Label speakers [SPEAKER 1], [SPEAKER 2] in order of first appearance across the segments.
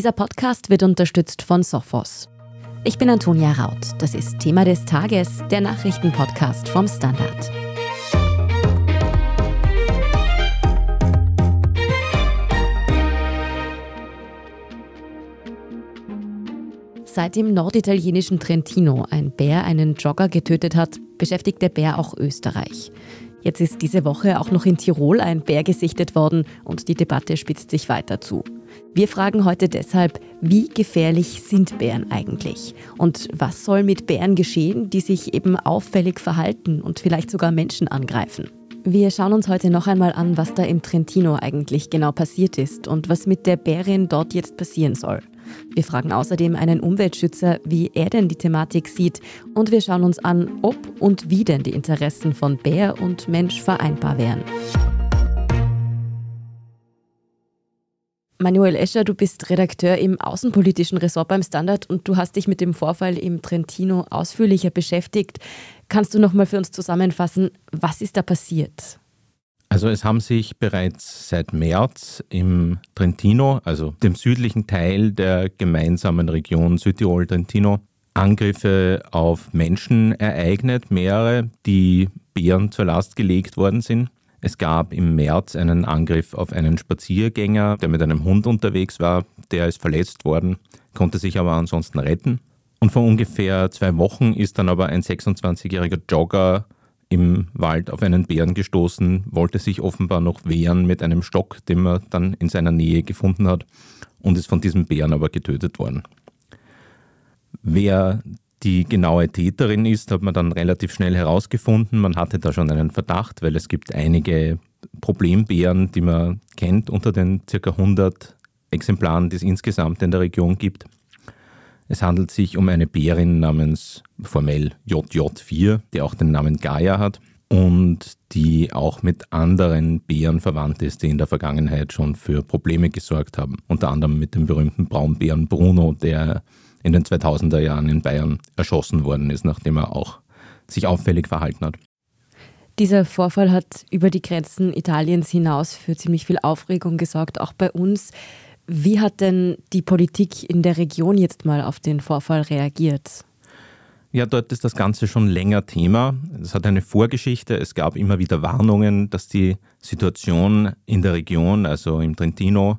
[SPEAKER 1] Dieser Podcast wird unterstützt von Sophos. Ich bin Antonia Raut. Das ist Thema des Tages, der Nachrichtenpodcast vom Standard. Seit im norditalienischen Trentino ein Bär einen Jogger getötet hat, beschäftigt der Bär auch Österreich. Jetzt ist diese Woche auch noch in Tirol ein Bär gesichtet worden und die Debatte spitzt sich weiter zu. Wir fragen heute deshalb, wie gefährlich sind Bären eigentlich? Und was soll mit Bären geschehen, die sich eben auffällig verhalten und vielleicht sogar Menschen angreifen? Wir schauen uns heute noch einmal an, was da im Trentino eigentlich genau passiert ist und was mit der Bärin dort jetzt passieren soll. Wir fragen außerdem einen Umweltschützer, wie er denn die Thematik sieht und wir schauen uns an, ob und wie denn die Interessen von Bär und Mensch vereinbar wären. Manuel Escher, du bist Redakteur im außenpolitischen Ressort beim Standard und du hast dich mit dem Vorfall im Trentino ausführlicher beschäftigt. Kannst du noch mal für uns zusammenfassen, was ist da passiert?
[SPEAKER 2] Also es haben sich bereits seit März im Trentino, also dem südlichen Teil der gemeinsamen Region Südtirol-Trentino, Angriffe auf Menschen ereignet, mehrere, die Bären zur Last gelegt worden sind. Es gab im März einen Angriff auf einen Spaziergänger, der mit einem Hund unterwegs war. Der ist verletzt worden, konnte sich aber ansonsten retten. Und vor ungefähr zwei Wochen ist dann aber ein 26-jähriger Jogger im Wald auf einen Bären gestoßen, wollte sich offenbar noch wehren mit einem Stock, den man dann in seiner Nähe gefunden hat und ist von diesem Bären aber getötet worden. Wer die genaue Täterin ist, hat man dann relativ schnell herausgefunden. Man hatte da schon einen Verdacht, weil es gibt einige Problembären, die man kennt unter den ca. 100 Exemplaren, die es insgesamt in der Region gibt. Es handelt sich um eine Bärin namens formell JJ4, die auch den Namen Gaia hat und die auch mit anderen Bären verwandt ist, die in der Vergangenheit schon für Probleme gesorgt haben. Unter anderem mit dem berühmten Braunbären Bruno, der in den 2000er Jahren in Bayern erschossen worden ist, nachdem er auch sich auffällig verhalten hat.
[SPEAKER 1] Dieser Vorfall hat über die Grenzen Italiens hinaus für ziemlich viel Aufregung gesorgt, auch bei uns. Wie hat denn die Politik in der Region jetzt mal auf den Vorfall reagiert?
[SPEAKER 2] Ja, dort ist das Ganze schon länger Thema. Es hat eine Vorgeschichte. Es gab immer wieder Warnungen, dass die Situation in der Region, also im Trentino,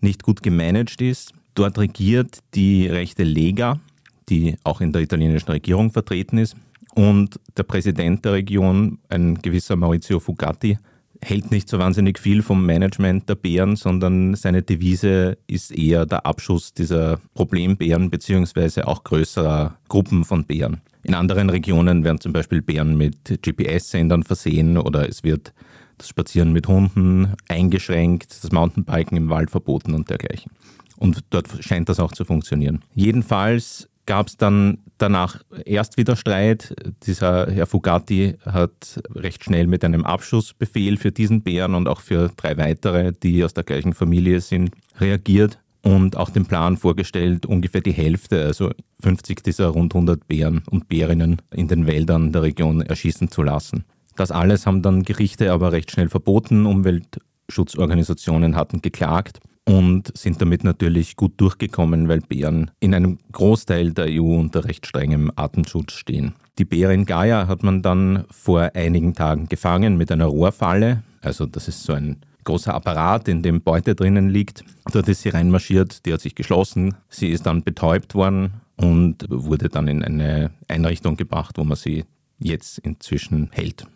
[SPEAKER 2] nicht gut gemanagt ist. Dort regiert die rechte Lega, die auch in der italienischen Regierung vertreten ist. Und der Präsident der Region, ein gewisser Maurizio Fugatti, hält nicht so wahnsinnig viel vom Management der Bären, sondern seine Devise ist eher der Abschuss dieser Problembären beziehungsweise auch größerer Gruppen von Bären. In anderen Regionen werden zum Beispiel Bären mit GPS-Sendern versehen oder es wird das Spazieren mit Hunden eingeschränkt, das Mountainbiken im Wald verboten und dergleichen. Und dort scheint das auch zu funktionieren. Jedenfalls gab es dann danach erst wieder Streit. Dieser Herr Fugatti hat recht schnell mit einem Abschussbefehl für diesen Bären und auch für drei weitere, die aus der gleichen Familie sind, reagiert und auch den Plan vorgestellt, ungefähr die Hälfte, also 50 dieser rund 100 Bären und Bärinnen in den Wäldern der Region erschießen zu lassen. Das alles haben dann Gerichte aber recht schnell verboten. Umweltschutzorganisationen hatten geklagt und sind damit natürlich gut durchgekommen, weil Bären in einem Großteil der EU unter recht strengem Artenschutz stehen. Die Bärin Gaia hat man dann vor einigen Tagen gefangen mit einer Rohrfalle. Also das ist so ein großer Apparat, in dem Beute drinnen liegt. Dort ist sie reinmarschiert, die hat sich geschlossen. Sie ist dann betäubt worden und wurde dann in eine Einrichtung gebracht, wo man sie jetzt inzwischen hält.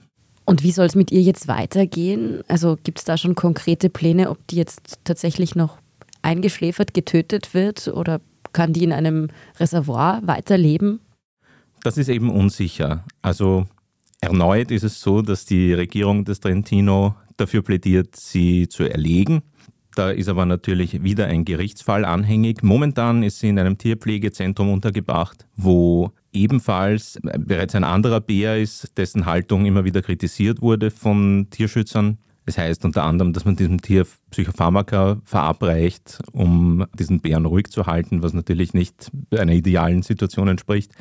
[SPEAKER 1] Und wie soll es mit ihr jetzt weitergehen? Also gibt es da schon konkrete Pläne, ob die jetzt tatsächlich noch eingeschläfert, getötet wird oder kann die in einem Reservoir weiterleben?
[SPEAKER 2] Das ist eben unsicher. Also erneut ist es so, dass die Regierung des Trentino dafür plädiert, sie zu erlegen. Da ist aber natürlich wieder ein Gerichtsfall anhängig. Momentan ist sie in einem Tierpflegezentrum untergebracht, wo ebenfalls bereits ein anderer Bär ist, dessen Haltung immer wieder kritisiert wurde von Tierschützern. Es das heißt unter anderem, dass man diesem Tier Psychopharmaka verabreicht, um diesen Bären ruhig zu halten, was natürlich nicht einer idealen Situation entspricht.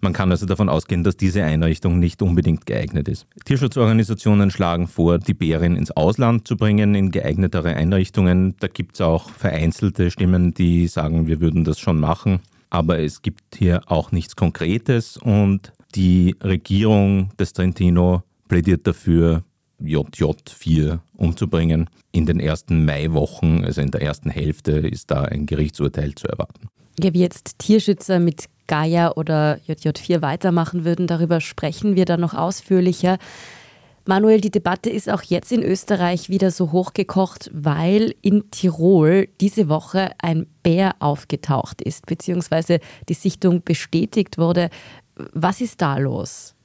[SPEAKER 2] Man kann also davon ausgehen, dass diese Einrichtung nicht unbedingt geeignet ist. Tierschutzorganisationen schlagen vor, die Bären ins Ausland zu bringen, in geeignetere Einrichtungen. Da gibt es auch vereinzelte Stimmen, die sagen, wir würden das schon machen. Aber es gibt hier auch nichts Konkretes und die Regierung des Trentino plädiert dafür, JJ4 umzubringen. In den ersten Maiwochen, also in der ersten Hälfte, ist da ein Gerichtsurteil zu erwarten.
[SPEAKER 1] Ja, wie jetzt Tierschützer mit Gaia oder JJ4 weitermachen würden, darüber sprechen wir dann noch ausführlicher. Manuel, die Debatte ist auch jetzt in Österreich wieder so hochgekocht, weil in Tirol diese Woche ein Bär aufgetaucht ist, beziehungsweise die Sichtung bestätigt wurde. Was ist da los?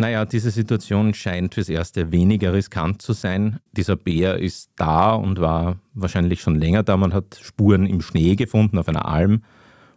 [SPEAKER 2] Naja, diese Situation scheint fürs Erste weniger riskant zu sein. Dieser Bär ist da und war wahrscheinlich schon länger da. Man hat Spuren im Schnee gefunden auf einer Alm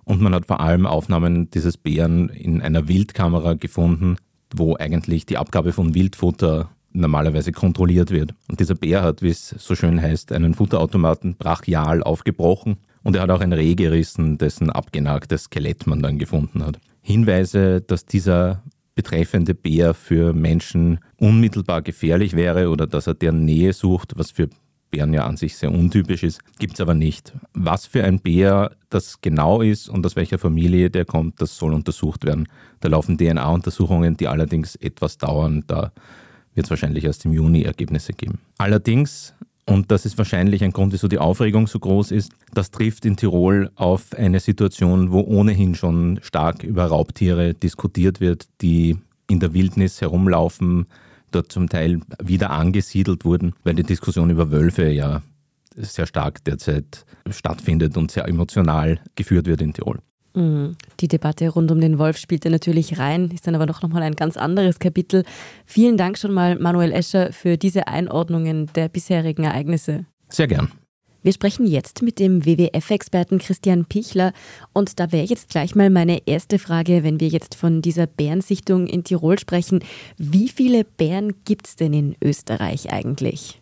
[SPEAKER 2] und man hat vor allem Aufnahmen dieses Bären in einer Wildkamera gefunden, wo eigentlich die Abgabe von Wildfutter normalerweise kontrolliert wird. Und dieser Bär hat, wie es so schön heißt, einen Futterautomaten brachial aufgebrochen und er hat auch ein Reh gerissen, dessen abgenagtes Skelett man dann gefunden hat. Hinweise, dass dieser betreffende Bär für Menschen unmittelbar gefährlich wäre oder dass er deren Nähe sucht, was für Bären ja an sich sehr untypisch ist, gibt es aber nicht. Was für ein Bär das genau ist und aus welcher Familie der kommt, das soll untersucht werden. Da laufen DNA-Untersuchungen, die allerdings etwas dauern. Da wird es wahrscheinlich erst im Juni Ergebnisse geben. Allerdings und das ist wahrscheinlich ein Grund, wieso die Aufregung so groß ist. Das trifft in Tirol auf eine Situation, wo ohnehin schon stark über Raubtiere diskutiert wird, die in der Wildnis herumlaufen, dort zum Teil wieder angesiedelt wurden, weil die Diskussion über Wölfe ja sehr stark derzeit stattfindet und sehr emotional geführt wird in Tirol.
[SPEAKER 1] Mhm. Die Debatte rund um den Wolf spielte natürlich rein, ist dann aber noch mal ein ganz anderes Kapitel. Vielen Dank schon mal, Manuel Escher, für diese Einordnungen der bisherigen Ereignisse.
[SPEAKER 2] Sehr gern.
[SPEAKER 1] Wir sprechen jetzt mit dem WWF-Experten Christian Pichler und da wäre jetzt gleich mal meine erste Frage, wenn wir jetzt von dieser Bärensichtung in Tirol sprechen. Wie viele Bären gibt es denn in Österreich eigentlich?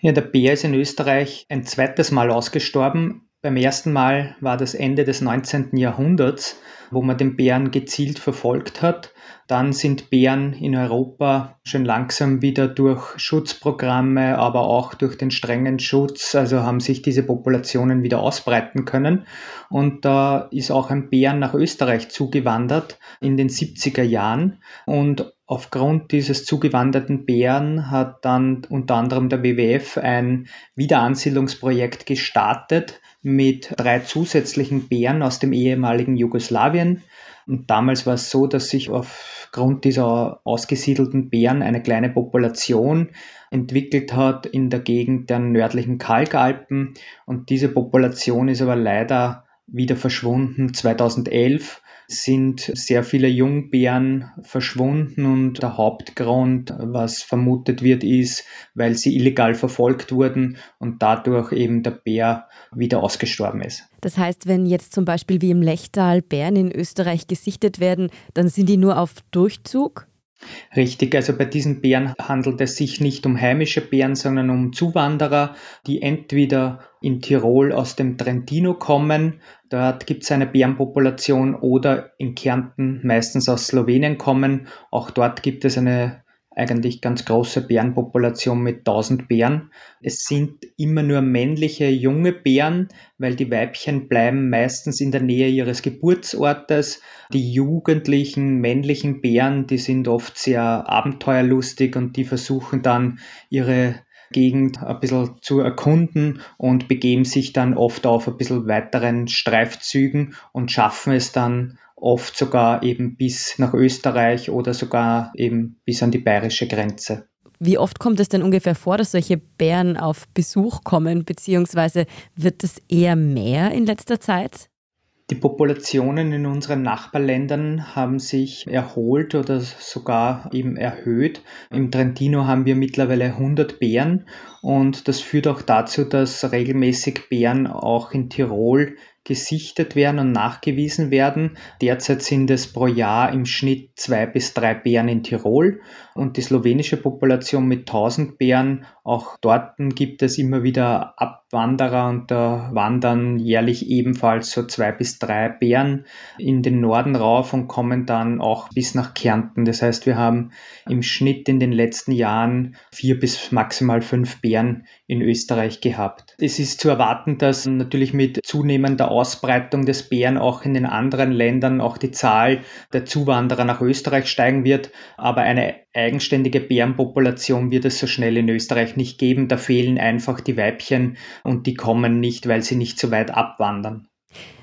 [SPEAKER 3] Ja, der Bär ist in Österreich ein zweites Mal ausgestorben. Beim ersten Mal war das Ende des 19. Jahrhunderts, wo man den Bären gezielt verfolgt hat. Dann sind Bären in Europa schon langsam wieder durch Schutzprogramme, aber auch durch den strengen Schutz, also haben sich diese Populationen wieder ausbreiten können. Und da ist auch ein Bären nach Österreich zugewandert in den 70er Jahren. Und Aufgrund dieses zugewanderten Bären hat dann unter anderem der WWF ein Wiederansiedlungsprojekt gestartet, mit drei zusätzlichen Bären aus dem ehemaligen Jugoslawien. Und damals war es so, dass sich aufgrund dieser ausgesiedelten Bären eine kleine Population entwickelt hat in der Gegend der nördlichen Kalkalpen. Und diese Population ist aber leider wieder verschwunden 2011 sind sehr viele Jungbären verschwunden und der Hauptgrund, was vermutet wird, ist, weil sie illegal verfolgt wurden und dadurch eben der Bär wieder ausgestorben ist.
[SPEAKER 1] Das heißt, wenn jetzt zum Beispiel wie im Lechtal Bären in Österreich gesichtet werden, dann sind die nur auf Durchzug?
[SPEAKER 3] Richtig, also bei diesen Bären handelt es sich nicht um heimische Bären, sondern um Zuwanderer, die entweder in Tirol aus dem Trentino kommen, dort gibt es eine Bärenpopulation, oder in Kärnten meistens aus Slowenien kommen, auch dort gibt es eine eigentlich ganz große Bärenpopulation mit 1000 Bären. Es sind immer nur männliche junge Bären, weil die Weibchen bleiben meistens in der Nähe ihres Geburtsortes. Die jugendlichen männlichen Bären, die sind oft sehr abenteuerlustig und die versuchen dann ihre Gegend ein bisschen zu erkunden und begeben sich dann oft auf ein bisschen weiteren Streifzügen und schaffen es dann oft sogar eben bis nach Österreich oder sogar eben bis an die bayerische Grenze.
[SPEAKER 1] Wie oft kommt es denn ungefähr vor, dass solche Bären auf Besuch kommen, beziehungsweise wird es eher mehr in letzter Zeit?
[SPEAKER 3] Die Populationen in unseren Nachbarländern haben sich erholt oder sogar eben erhöht. Im Trentino haben wir mittlerweile 100 Bären und das führt auch dazu, dass regelmäßig Bären auch in Tirol gesichtet werden und nachgewiesen werden. Derzeit sind es pro Jahr im Schnitt zwei bis drei Bären in Tirol und die slowenische Population mit 1000 Bären. Auch dort gibt es immer wieder Wanderer und da wandern jährlich ebenfalls so zwei bis drei Bären in den Norden rauf und kommen dann auch bis nach Kärnten. Das heißt, wir haben im Schnitt in den letzten Jahren vier bis maximal fünf Bären in Österreich gehabt. Es ist zu erwarten, dass natürlich mit zunehmender Ausbreitung des Bären auch in den anderen Ländern auch die Zahl der Zuwanderer nach Österreich steigen wird, aber eine eigenständige Bärenpopulation wird es so schnell in Österreich nicht geben. Da fehlen einfach die Weibchen und die kommen nicht, weil sie nicht so weit abwandern.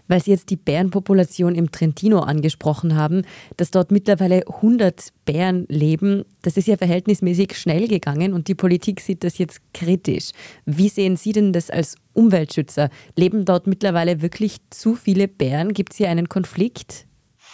[SPEAKER 1] Weil Sie jetzt die Bärenpopulation im Trentino angesprochen haben, dass dort mittlerweile 100 Bären leben, das ist ja verhältnismäßig schnell gegangen und die Politik sieht das jetzt kritisch. Wie sehen Sie denn das als Umweltschützer? Leben dort mittlerweile wirklich zu viele Bären? Gibt es hier einen Konflikt?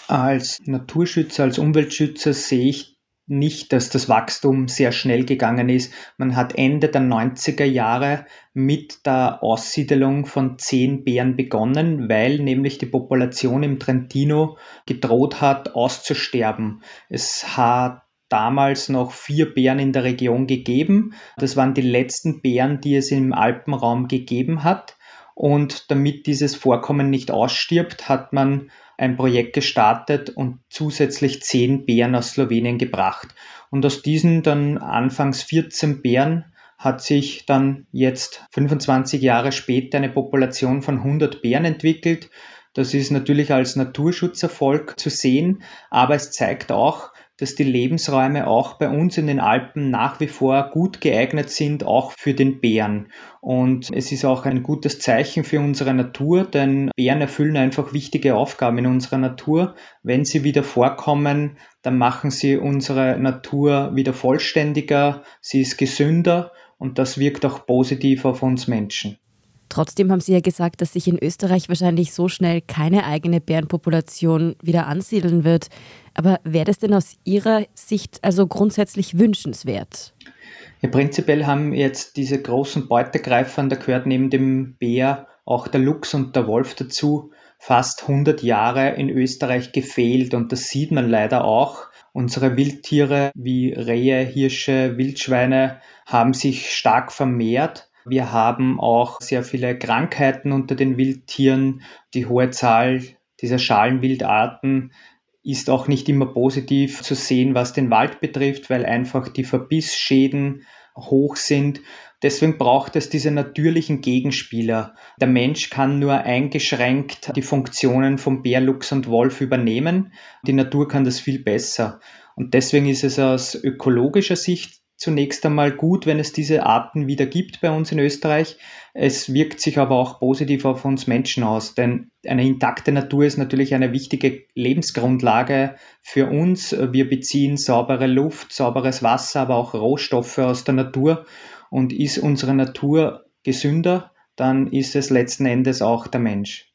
[SPEAKER 3] Als Naturschützer, als Umweltschützer sehe ich nicht, dass das Wachstum sehr schnell gegangen ist. Man hat Ende der 90er Jahre mit der Aussiedelung von zehn Bären begonnen, weil nämlich die Population im Trentino gedroht hat, auszusterben. Es hat damals noch vier Bären in der Region gegeben. Das waren die letzten Bären, die es im Alpenraum gegeben hat. Und damit dieses Vorkommen nicht ausstirbt, hat man ein Projekt gestartet und zusätzlich zehn Bären aus Slowenien gebracht. Und aus diesen dann anfangs 14 Bären hat sich dann jetzt 25 Jahre später eine Population von 100 Bären entwickelt. Das ist natürlich als Naturschutzerfolg zu sehen, aber es zeigt auch, dass die Lebensräume auch bei uns in den Alpen nach wie vor gut geeignet sind, auch für den Bären. Und es ist auch ein gutes Zeichen für unsere Natur, denn Bären erfüllen einfach wichtige Aufgaben in unserer Natur. Wenn sie wieder vorkommen, dann machen sie unsere Natur wieder vollständiger, sie ist gesünder und das wirkt auch positiv auf uns Menschen.
[SPEAKER 1] Trotzdem haben Sie ja gesagt, dass sich in Österreich wahrscheinlich so schnell keine eigene Bärenpopulation wieder ansiedeln wird. Aber wäre das denn aus Ihrer Sicht also grundsätzlich wünschenswert?
[SPEAKER 3] Ja, prinzipiell haben jetzt diese großen Beutegreifer, da gehört neben dem Bär auch der Luchs und der Wolf dazu, fast 100 Jahre in Österreich gefehlt. Und das sieht man leider auch. Unsere Wildtiere wie Rehe, Hirsche, Wildschweine haben sich stark vermehrt. Wir haben auch sehr viele Krankheiten unter den Wildtieren. Die hohe Zahl dieser Schalenwildarten ist auch nicht immer positiv zu sehen, was den Wald betrifft, weil einfach die Verbissschäden hoch sind. Deswegen braucht es diese natürlichen Gegenspieler. Der Mensch kann nur eingeschränkt die Funktionen von Bär, Luchs und Wolf übernehmen. Die Natur kann das viel besser. Und deswegen ist es aus ökologischer Sicht zunächst einmal gut, wenn es diese Arten wieder gibt bei uns in Österreich. Es wirkt sich aber auch positiv auf uns Menschen aus, denn eine intakte Natur ist natürlich eine wichtige Lebensgrundlage für uns. Wir beziehen saubere Luft, sauberes Wasser, aber auch Rohstoffe aus der Natur. Und ist unsere Natur gesünder, dann ist es letzten Endes auch der Mensch.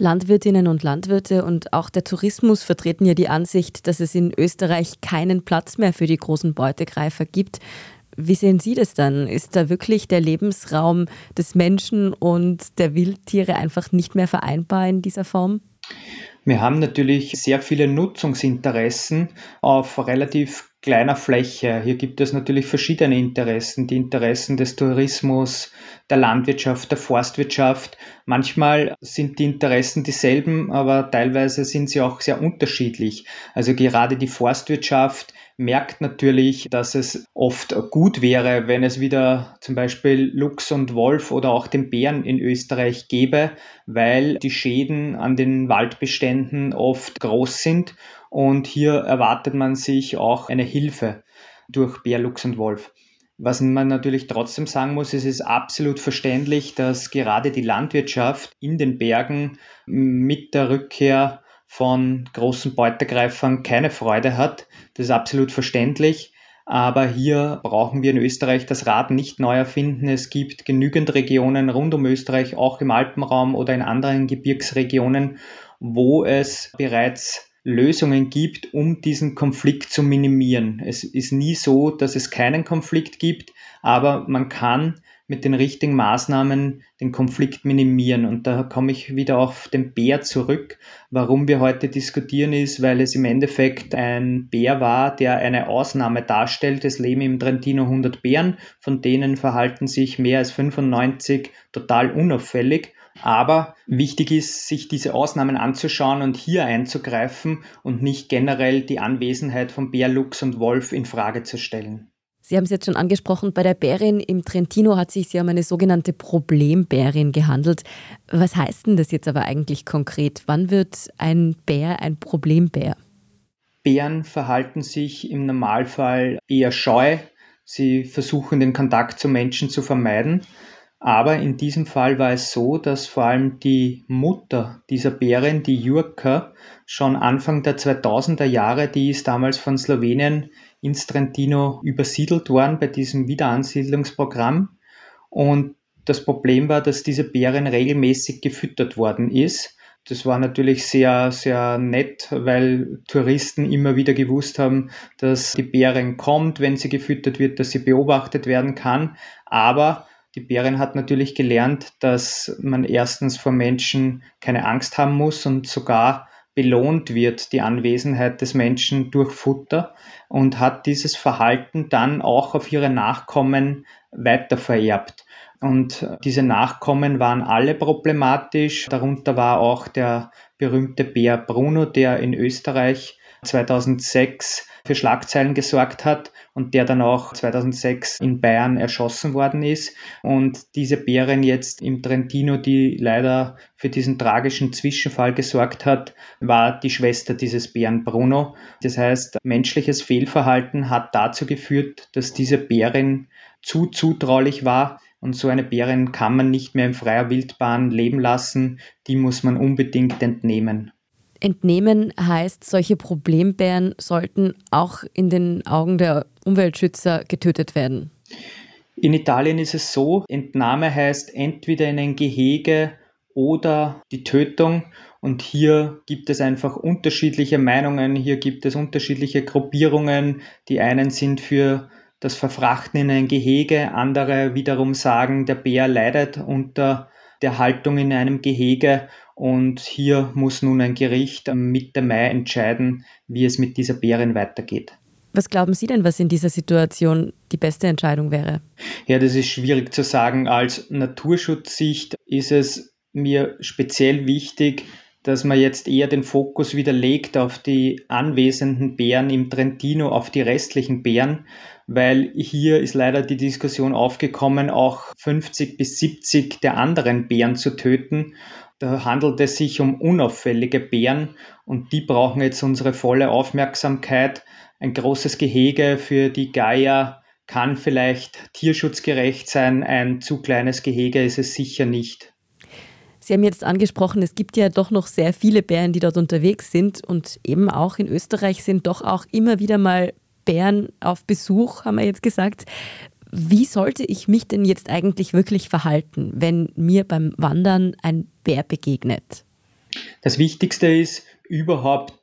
[SPEAKER 1] Landwirtinnen und Landwirte und auch der Tourismus vertreten ja die Ansicht, dass es in Österreich keinen Platz mehr für die großen Beutegreifer gibt. Wie sehen Sie das dann? Ist da wirklich der Lebensraum des Menschen und der Wildtiere einfach nicht mehr vereinbar in dieser Form?
[SPEAKER 3] Wir haben natürlich sehr viele Nutzungsinteressen auf relativ kleiner Fläche. Hier gibt es natürlich verschiedene Interessen, die Interessen des Tourismus, der Landwirtschaft, der Forstwirtschaft. Manchmal sind die Interessen dieselben, aber teilweise sind sie auch sehr unterschiedlich. Also gerade die Forstwirtschaft merkt natürlich, dass es oft gut wäre, wenn es wieder zum Beispiel Luchs und Wolf oder auch den Bären in Österreich gäbe, weil die Schäden an den Waldbeständen oft groß sind und hier erwartet man sich auch eine Hilfe durch Bär, Luchs und Wolf. Was man natürlich trotzdem sagen muss, es ist absolut verständlich, dass gerade die Landwirtschaft in den Bergen mit der Rückkehr von großen Beutegreifern keine Freude hat. Das ist absolut verständlich. Aber hier brauchen wir in Österreich das Rad nicht neu erfinden. Es gibt genügend Regionen rund um Österreich, auch im Alpenraum oder in anderen Gebirgsregionen, wo es bereits Lösungen gibt, um diesen Konflikt zu minimieren. Es ist nie so, dass es keinen Konflikt gibt, aber man kann mit den richtigen Maßnahmen den Konflikt minimieren. Und da komme ich wieder auf den Bär zurück. Warum wir heute diskutieren ist, weil es im Endeffekt ein Bär war, der eine Ausnahme darstellt. Es leben im Trentino 100 Bären, von denen verhalten sich mehr als 95 total unauffällig. Aber wichtig ist, sich diese Ausnahmen anzuschauen und hier einzugreifen und nicht generell die Anwesenheit von Bär, Luchs und Wolf in Frage zu stellen.
[SPEAKER 1] Sie haben es jetzt schon angesprochen, bei der Bärin im Trentino hat sich ja um eine sogenannte Problembärin gehandelt. Was heißt denn das jetzt aber eigentlich konkret? Wann wird ein Bär ein Problembär?
[SPEAKER 3] Bären verhalten sich im Normalfall eher scheu. Sie versuchen den Kontakt zu Menschen zu vermeiden. Aber in diesem Fall war es so, dass vor allem die Mutter dieser Bärin, die Jurka, schon Anfang der 2000er Jahre, die ist damals von Slowenien ins Trentino übersiedelt worden bei diesem Wiederansiedlungsprogramm. Und das Problem war, dass diese Bärin regelmäßig gefüttert worden ist. Das war natürlich sehr, sehr nett, weil Touristen immer wieder gewusst haben, dass die Bärin kommt, wenn sie gefüttert wird, dass sie beobachtet werden kann. Aber die Bärin hat natürlich gelernt, dass man erstens vor Menschen keine Angst haben muss und sogar belohnt wird, die Anwesenheit des Menschen durch Futter und hat dieses Verhalten dann auch auf ihre Nachkommen weitervererbt. Und diese Nachkommen waren alle problematisch. Darunter war auch der berühmte Bär Bruno, der in Österreich 2006 für Schlagzeilen gesorgt hat und der dann auch 2006 in Bayern erschossen worden ist. Und diese Bärin jetzt im Trentino, die leider für diesen tragischen Zwischenfall gesorgt hat, war die Schwester dieses Bären Bruno. Das heißt, menschliches Fehlverhalten hat dazu geführt, dass diese Bärin zu zutraulich war, und so eine Bärin kann man nicht mehr in freier Wildbahn leben lassen, die muss man unbedingt entnehmen.
[SPEAKER 1] Entnehmen heißt, solche Problembären sollten auch in den Augen der Umweltschützer getötet werden.
[SPEAKER 3] In Italien ist es so, Entnahme heißt entweder in ein Gehege oder die Tötung. Und hier gibt es einfach unterschiedliche Meinungen, hier gibt es unterschiedliche Gruppierungen. Die einen sind für das Verfrachten in ein Gehege, andere wiederum sagen, der Bär leidet unter der Haltung in einem Gehege und hier muss nun ein Gericht Mitte Mai entscheiden, wie es mit dieser Bärin weitergeht.
[SPEAKER 1] Was glauben Sie denn, was in dieser Situation die beste Entscheidung wäre?
[SPEAKER 3] Ja, das ist schwierig zu sagen. Als Naturschutzsicht ist es mir speziell wichtig, dass man jetzt eher den Fokus wieder legt auf die anwesenden Bären im Trentino, auf die restlichen Bären, weil hier ist leider die Diskussion aufgekommen, auch 50 bis 70 der anderen Bären zu töten. Da handelt es sich um unauffällige Bären und die brauchen jetzt unsere volle Aufmerksamkeit. Ein großes Gehege für die Geier kann vielleicht tierschutzgerecht sein, ein zu kleines Gehege ist es sicher nicht.
[SPEAKER 1] Sie haben jetzt angesprochen, es gibt ja doch noch sehr viele Bären, die dort unterwegs sind und eben auch in Österreich sind doch auch immer wieder mal Bären auf Besuch, haben wir jetzt gesagt. Wie sollte ich mich denn jetzt eigentlich wirklich verhalten, wenn mir beim Wandern ein Bär begegnet?
[SPEAKER 3] Das Wichtigste ist überhaupt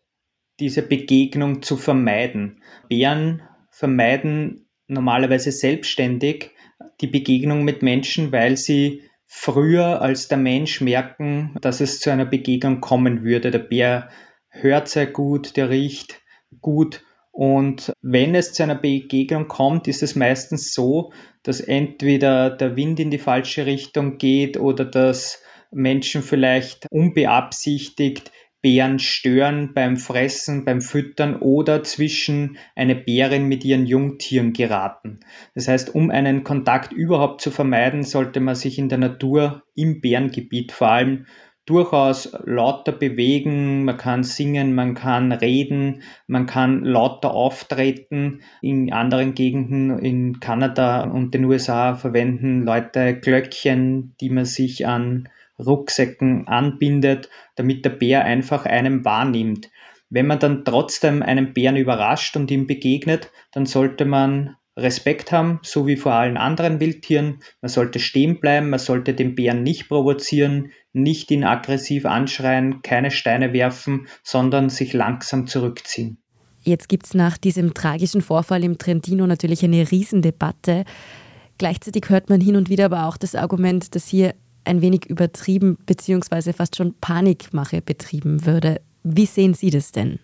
[SPEAKER 3] diese Begegnung zu vermeiden. Bären vermeiden normalerweise selbstständig die Begegnung mit Menschen, weil sie früher als der Mensch merken, dass es zu einer Begegnung kommen würde. Der Bär hört sehr gut, der riecht gut und wenn es zu einer Begegnung kommt, ist es meistens so, dass entweder der Wind in die falsche Richtung geht oder dass Menschen vielleicht unbeabsichtigt Bären stören beim Fressen, beim Füttern oder zwischen eine Bärin mit ihren Jungtieren geraten. Das heißt, um einen Kontakt überhaupt zu vermeiden, sollte man sich in der Natur im Bärengebiet vor allem durchaus lauter bewegen, man kann singen, man kann reden, man kann lauter auftreten. In anderen Gegenden in Kanada und den USA verwenden Leute Glöckchen, die man sich an Rucksäcken anbindet, damit der Bär einfach einem wahrnimmt. Wenn man dann trotzdem einen Bären überrascht und ihm begegnet, dann sollte man Respekt haben, so wie vor allen anderen Wildtieren. Man sollte stehen bleiben, man sollte den Bären nicht provozieren, nicht ihn aggressiv anschreien, keine Steine werfen, sondern sich langsam zurückziehen.
[SPEAKER 1] Jetzt gibt es nach diesem tragischen Vorfall im Trentino natürlich eine Riesendebatte. Gleichzeitig hört man hin und wieder aber auch das Argument, dass hier ein wenig übertrieben bzw. fast schon Panikmache betrieben würde. Wie sehen Sie das denn?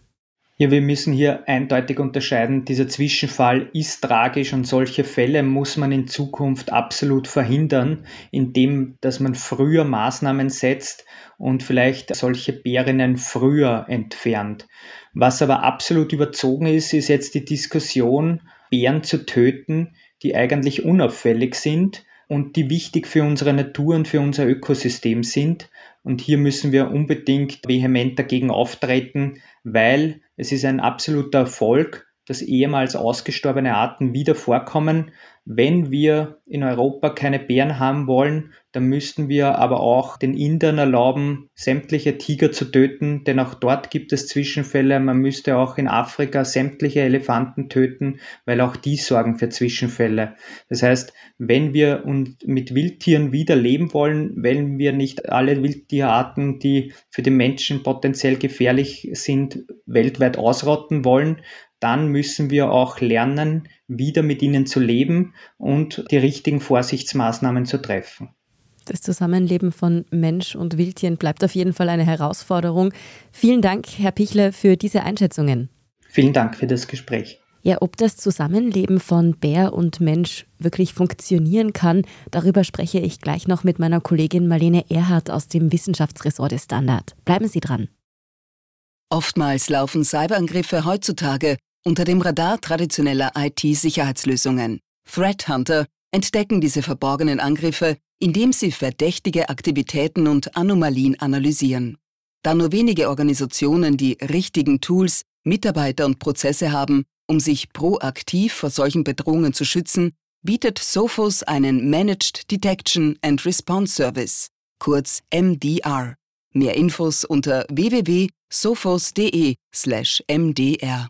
[SPEAKER 3] Ja, wir müssen hier eindeutig unterscheiden. Dieser Zwischenfall ist tragisch und solche Fälle muss man in Zukunft absolut verhindern, indem dass man früher Maßnahmen setzt und vielleicht solche Bärinnen früher entfernt. Was aber absolut überzogen ist, ist jetzt die Diskussion, Bären zu töten, die eigentlich unauffällig sind und die wichtig für unsere Natur und für unser Ökosystem sind. Und hier müssen wir unbedingt vehement dagegen auftreten, weil es ist ein absoluter Erfolg, dass ehemals ausgestorbene Arten wieder vorkommen. Wenn wir in Europa keine Bären haben wollen, dann müssten wir aber auch den Indern erlauben, sämtliche Tiger zu töten, denn auch dort gibt es Zwischenfälle. Man müsste auch in Afrika sämtliche Elefanten töten, weil auch die sorgen für Zwischenfälle. Das heißt, wenn wir mit Wildtieren wieder leben wollen, wenn wir nicht alle Wildtierarten, die für den Menschen potenziell gefährlich sind, weltweit ausrotten wollen, dann müssen wir auch lernen, wieder mit ihnen zu leben und die richtigen Vorsichtsmaßnahmen zu treffen.
[SPEAKER 1] Das Zusammenleben von Mensch und Wildtieren bleibt auf jeden Fall eine Herausforderung. Vielen Dank, Herr Pichler, für diese Einschätzungen.
[SPEAKER 3] Vielen Dank für das Gespräch.
[SPEAKER 1] Ja, ob das Zusammenleben von Bär und Mensch wirklich funktionieren kann, darüber spreche ich gleich noch mit meiner Kollegin Marlene Erhardt aus dem Wissenschaftsressort des Standard. Bleiben Sie dran.
[SPEAKER 4] Oftmals laufen Cyberangriffe heutzutage unter dem Radar traditioneller IT-Sicherheitslösungen. Threat Hunter entdecken diese verborgenen Angriffe, indem sie verdächtige Aktivitäten und Anomalien analysieren. Da nur wenige Organisationen die richtigen Tools, Mitarbeiter und Prozesse haben, um sich proaktiv vor solchen Bedrohungen zu schützen, bietet Sophos einen Managed Detection and Response Service, kurz MDR. Mehr Infos unter www.sophos.de/mdr.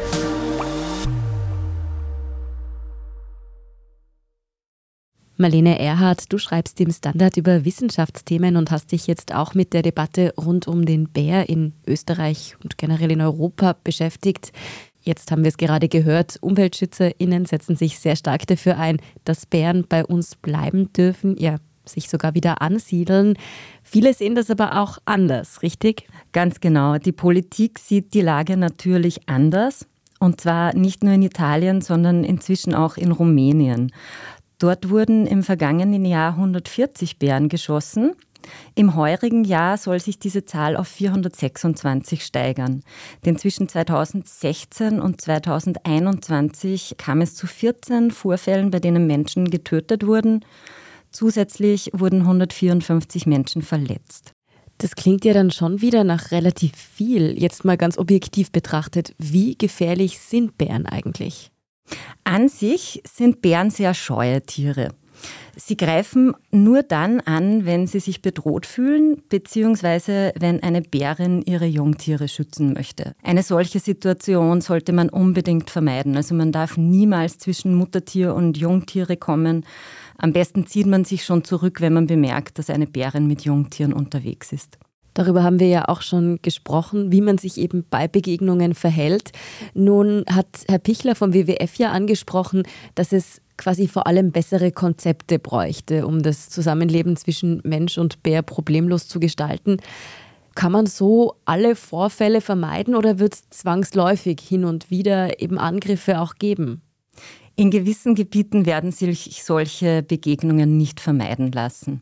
[SPEAKER 1] Marlene Erhardt, du schreibst im Standard über Wissenschaftsthemen und hast dich jetzt auch mit der Debatte rund um den Bär in Österreich und generell in Europa beschäftigt. Jetzt haben wir es gerade gehört, UmweltschützerInnen setzen sich sehr stark dafür ein, dass Bären bei uns bleiben dürfen, ja, sich sogar wieder ansiedeln. Viele sehen das aber auch anders, richtig?
[SPEAKER 5] Ganz genau. Die Politik sieht die Lage natürlich anders. Und zwar nicht nur in Italien, sondern inzwischen auch in Rumänien. Dort wurden im vergangenen Jahr 140 Bären geschossen. Im heurigen Jahr soll sich diese Zahl auf 426 steigern. Denn zwischen 2016 und 2021 kam es zu 14 Vorfällen, bei denen Menschen getötet wurden. Zusätzlich wurden 154 Menschen verletzt.
[SPEAKER 1] Das klingt ja dann schon wieder nach relativ viel. Jetzt mal ganz objektiv betrachtet, wie gefährlich sind Bären eigentlich?
[SPEAKER 5] An sich sind Bären sehr scheue Tiere. Sie greifen nur dann an, wenn sie sich bedroht fühlen, beziehungsweise wenn eine Bärin ihre Jungtiere schützen möchte. Eine solche Situation sollte man unbedingt vermeiden. Also man darf niemals zwischen Muttertier und Jungtiere kommen. Am besten zieht man sich schon zurück, wenn man bemerkt, dass eine Bärin mit Jungtieren unterwegs ist.
[SPEAKER 1] Darüber haben wir ja auch schon gesprochen, wie man sich eben bei Begegnungen verhält. Nun hat Herr Pichler vom WWF ja angesprochen, dass es quasi vor allem bessere Konzepte bräuchte, um das Zusammenleben zwischen Mensch und Bär problemlos zu gestalten. Kann man so alle Vorfälle vermeiden oder wird es zwangsläufig hin und wieder eben Angriffe auch geben?
[SPEAKER 5] In gewissen Gebieten werden sich solche Begegnungen nicht vermeiden lassen.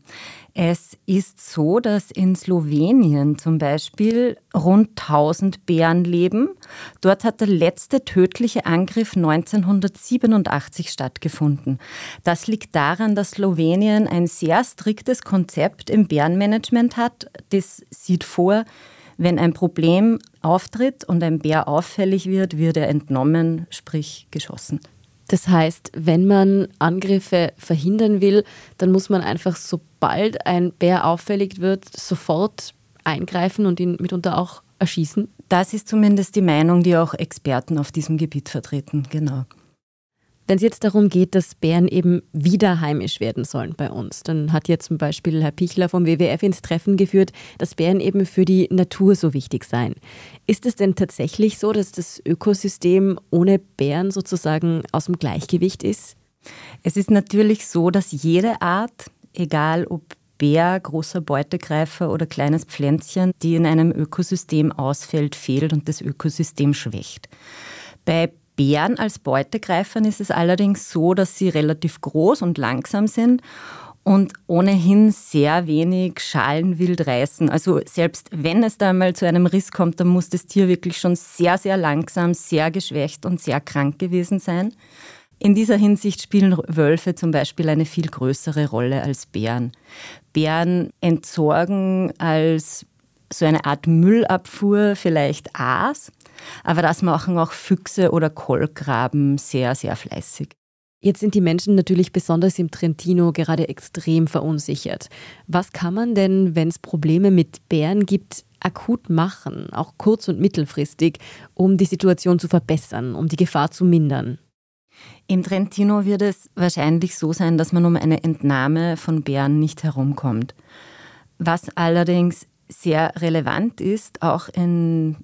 [SPEAKER 5] Es ist so, dass in Slowenien zum Beispiel rund 1000 Bären leben. Dort hat der letzte tödliche Angriff 1987 stattgefunden. Das liegt daran, dass Slowenien ein sehr striktes Konzept im Bärenmanagement hat. Das sieht vor, wenn ein Problem auftritt und ein Bär auffällig wird, wird er entnommen, sprich geschossen.
[SPEAKER 1] Das heißt, wenn man Angriffe verhindern will, dann muss man einfach, sobald ein Bär auffällig wird, sofort eingreifen und ihn mitunter auch erschießen?
[SPEAKER 5] Das ist zumindest die Meinung, die auch Experten auf diesem Gebiet vertreten, genau.
[SPEAKER 1] Wenn es jetzt darum geht, dass Bären eben wieder heimisch werden sollen bei uns, dann hat jetzt zum Beispiel Herr Pichler vom WWF ins Treffen geführt, dass Bären eben für die Natur so wichtig seien. Ist es denn tatsächlich so, dass das Ökosystem ohne Bären sozusagen aus dem Gleichgewicht ist?
[SPEAKER 5] Es ist natürlich so, dass jede Art, egal ob Bär, großer Beutegreifer oder kleines Pflänzchen, die in einem Ökosystem ausfällt, fehlt und das Ökosystem schwächt. Bei Bären als Beutegreifern ist es allerdings so, dass sie relativ groß und langsam sind und ohnehin sehr wenig Schalenwild reißen. Also selbst wenn es da mal zu einem Riss kommt, dann muss das Tier wirklich schon sehr, sehr langsam, sehr geschwächt und sehr krank gewesen sein. In dieser Hinsicht spielen Wölfe zum Beispiel eine viel größere Rolle als Bären. Bären entsorgen als so eine Art Müllabfuhr vielleicht Aas, aber das machen auch Füchse oder Kolkraben sehr, sehr fleißig.
[SPEAKER 1] Jetzt sind die Menschen natürlich besonders im Trentino gerade extrem verunsichert. Was kann man denn, wenn es Probleme mit Bären gibt, akut machen, auch kurz- und mittelfristig, um die Situation zu verbessern, um die Gefahr zu mindern?
[SPEAKER 5] Im Trentino wird es wahrscheinlich so sein, dass man um eine Entnahme von Bären nicht herumkommt. Was allerdings sehr relevant ist, auch in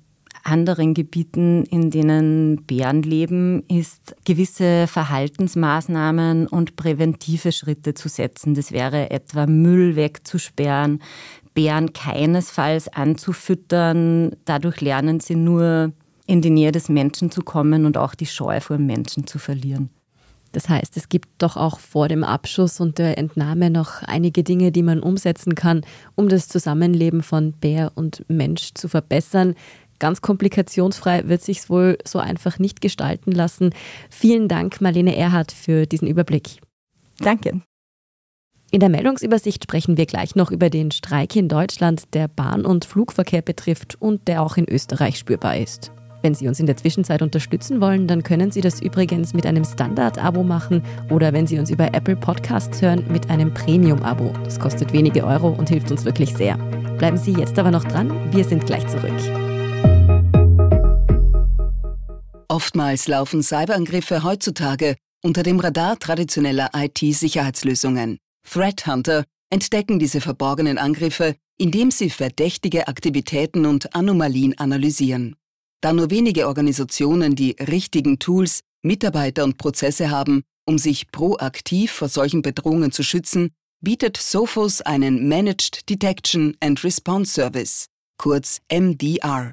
[SPEAKER 5] anderen Gebieten, in denen Bären leben, ist gewisse Verhaltensmaßnahmen und präventive Schritte zu setzen. Das wäre etwa Müll wegzusperren, Bären keinesfalls anzufüttern. Dadurch lernen sie nur in die Nähe des Menschen zu kommen und auch die Scheu vor dem Menschen zu verlieren.
[SPEAKER 1] Das heißt, es gibt doch auch vor dem Abschuss und der Entnahme noch einige Dinge, die man umsetzen kann, um das Zusammenleben von Bär und Mensch zu verbessern. Ganz komplikationsfrei wird sich wohl so einfach nicht gestalten lassen. Vielen Dank, Marlene Erhardt, für diesen Überblick.
[SPEAKER 5] Danke.
[SPEAKER 1] In der Meldungsübersicht sprechen wir gleich noch über den Streik in Deutschland, der Bahn- und Flugverkehr betrifft und der auch in Österreich spürbar ist. Wenn Sie uns in der Zwischenzeit unterstützen wollen, dann können Sie das übrigens mit einem Standard-Abo machen oder wenn Sie uns über Apple Podcasts hören, mit einem Premium-Abo. Das kostet wenige Euro und hilft uns wirklich sehr. Bleiben Sie jetzt aber noch dran, wir sind gleich zurück.
[SPEAKER 4] Oftmals laufen Cyberangriffe heutzutage unter dem Radar traditioneller IT-Sicherheitslösungen. Threat Hunter entdecken diese verborgenen Angriffe, indem sie verdächtige Aktivitäten und Anomalien analysieren. Da nur wenige Organisationen die richtigen Tools, Mitarbeiter und Prozesse haben, um sich proaktiv vor solchen Bedrohungen zu schützen, bietet Sophos einen Managed Detection and Response Service, kurz MDR.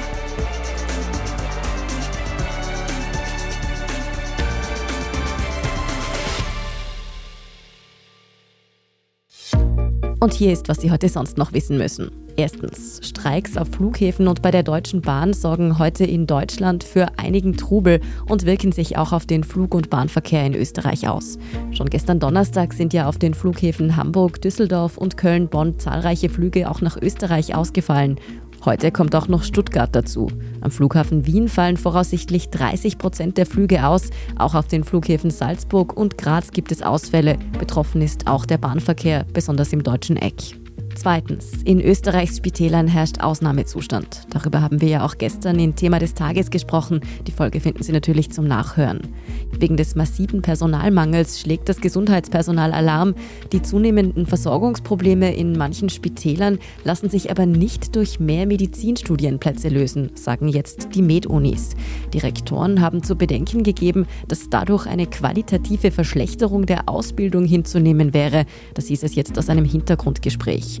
[SPEAKER 1] Und hier ist, was Sie heute sonst noch wissen müssen. Erstens, Streiks auf Flughäfen und bei der Deutschen Bahn sorgen heute in Deutschland für einigen Trubel und wirken sich auch auf den Flug- und Bahnverkehr in Österreich aus. Schon gestern Donnerstag sind ja auf den Flughäfen Hamburg, Düsseldorf und Köln-Bonn zahlreiche Flüge auch nach Österreich ausgefallen. Heute kommt auch noch Stuttgart dazu. Am Flughafen Wien fallen voraussichtlich 30 Prozent der Flüge aus. Auch auf den Flughäfen Salzburg und Graz gibt es Ausfälle. Betroffen ist auch der Bahnverkehr, besonders im deutschen Eck. Zweitens, in Österreichs Spitälern herrscht Ausnahmezustand. Darüber haben wir ja auch gestern in Thema des Tages gesprochen. Die Folge finden Sie natürlich zum Nachhören. Wegen des massiven Personalmangels schlägt das Gesundheitspersonal Alarm. Die zunehmenden Versorgungsprobleme in manchen Spitälern lassen sich aber nicht durch mehr Medizinstudienplätze lösen, sagen jetzt die Med-Unis. Die Rektoren haben zu bedenken gegeben, dass dadurch eine qualitative Verschlechterung der Ausbildung hinzunehmen wäre. Das hieß es jetzt aus einem Hintergrundgespräch.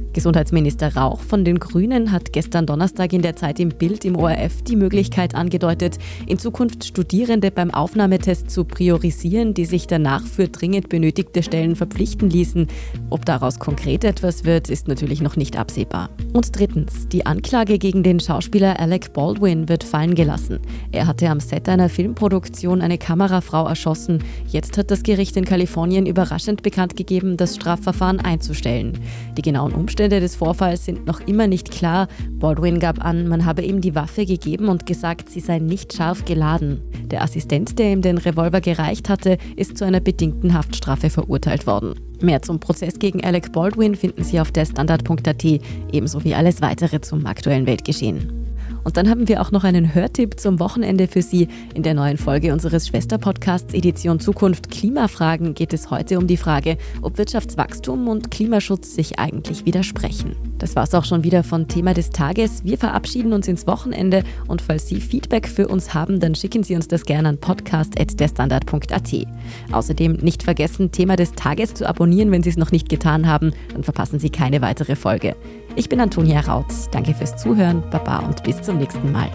[SPEAKER 1] Gesundheitsminister Rauch von den Grünen hat gestern Donnerstag in der Zeit im Bild im ORF die Möglichkeit angedeutet, in Zukunft Studierende beim Aufnahmetest zu priorisieren, die sich danach für dringend benötigte Stellen verpflichten ließen. Ob daraus konkret etwas wird, ist natürlich noch nicht absehbar. Und drittens, die Anklage gegen den Schauspieler Alec Baldwin wird fallen gelassen. Er hatte am Set einer Filmproduktion eine Kamerafrau erschossen. Jetzt hat das Gericht in Kalifornien überraschend bekannt gegeben, das Strafverfahren einzustellen. Die genauen Umstände des Vorfalls sind noch immer nicht klar. Baldwin gab an, man habe ihm die Waffe gegeben und gesagt, sie sei nicht scharf geladen. Der Assistent, der ihm den Revolver gereicht hatte, ist zu einer bedingten Haftstrafe verurteilt worden. Mehr zum Prozess gegen Alec Baldwin finden Sie auf der Standard.at, ebenso wie alles weitere zum aktuellen Weltgeschehen. Und dann haben wir auch noch einen Hörtipp zum Wochenende für Sie. In der neuen Folge unseres Schwesterpodcasts Edition Zukunft Klimafragen geht es heute um die Frage, ob Wirtschaftswachstum und Klimaschutz sich eigentlich widersprechen. Das war's auch schon wieder von Thema des Tages. Wir verabschieden uns ins Wochenende und falls Sie Feedback für uns haben, dann schicken Sie uns das gerne an podcast.derstandard.at. Außerdem nicht vergessen, Thema des Tages zu abonnieren, wenn Sie es noch nicht getan haben, dann verpassen Sie keine weitere Folge. Ich bin Antonia Raut. Danke fürs Zuhören, Baba und bis zum nächsten Mal.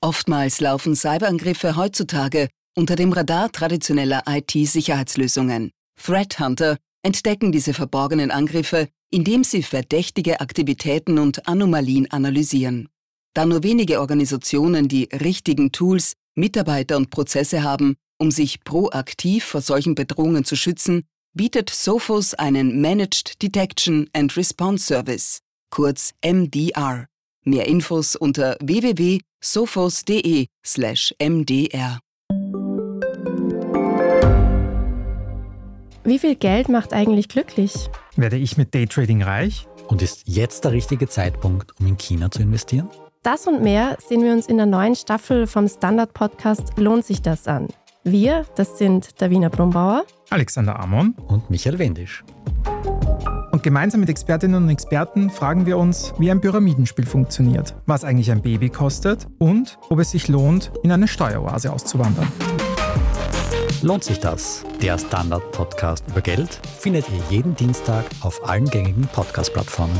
[SPEAKER 4] Oftmals laufen Cyberangriffe heutzutage unter dem Radar traditioneller IT-Sicherheitslösungen. Threat Hunter entdecken diese verborgenen Angriffe, indem sie verdächtige Aktivitäten und Anomalien analysieren. Da nur wenige Organisationen die richtigen Tools, Mitarbeiter und Prozesse haben, um sich proaktiv vor solchen Bedrohungen zu schützen, bietet Sophos einen Managed Detection and Response Service, kurz MDR. Mehr Infos unter www.sophos.de/mdr.
[SPEAKER 6] Wie viel Geld macht eigentlich glücklich?
[SPEAKER 7] Werde ich mit Daytrading reich?
[SPEAKER 8] Und ist jetzt der richtige Zeitpunkt, um in China zu investieren?
[SPEAKER 6] Das und mehr sehen wir uns in der neuen Staffel vom Standard-Podcast Lohnt sich das an? Wir, das sind Davina Brumbauer,
[SPEAKER 7] Alexander Amon
[SPEAKER 8] und Michael Wendisch.
[SPEAKER 7] Und gemeinsam mit Expertinnen und Experten fragen wir uns, wie ein Pyramidenspiel funktioniert, was eigentlich ein Baby kostet und ob es sich lohnt, in eine Steueroase auszuwandern.
[SPEAKER 8] Lohnt sich das? Der Standard-Podcast über Geld findet ihr jeden Dienstag auf allen gängigen Podcast-Plattformen.